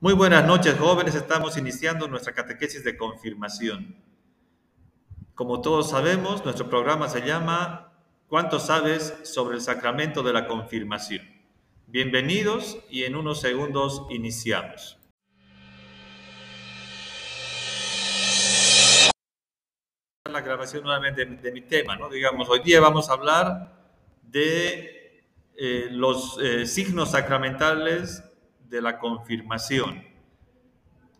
Muy buenas noches, jóvenes. Estamos iniciando nuestra catequesis de confirmación. Como todos sabemos, nuestro programa se llama ¿Cuánto sabes sobre el sacramento de la confirmación? Bienvenidos y en unos segundos iniciamos. La grabación nuevamente de, mi tema, ¿no? Digamos, hoy día vamos a hablar de eh, los eh, signos sacramentales de la confirmación.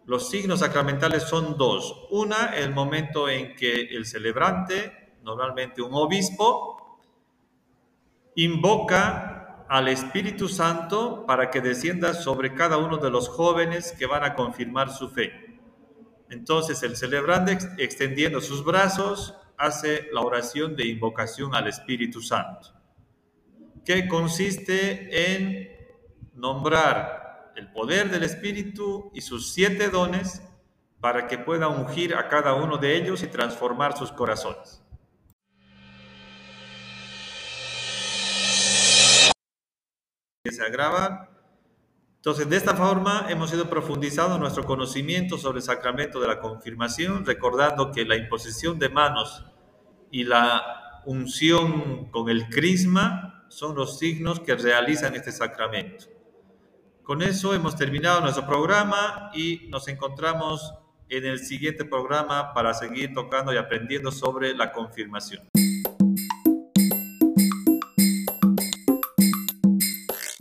Los signos sacramentales son dos. Una, el momento en que el celebrante, normalmente un obispo, invoca al Espíritu Santo para que descienda sobre cada uno de los jóvenes que van a confirmar su fe. Entonces el celebrante, extendiendo sus brazos, hace la oración de invocación al Espíritu Santo, que consiste en nombrar el poder del Espíritu y sus siete dones para que pueda ungir a cada uno de ellos y transformar sus corazones. se agrava. Entonces, de esta forma hemos ido profundizando nuestro conocimiento sobre el sacramento de la confirmación, recordando que la imposición de manos y la unción con el crisma son los signos que realizan este sacramento. Con eso hemos terminado nuestro programa y nos encontramos en el siguiente programa para seguir tocando y aprendiendo sobre la confirmación.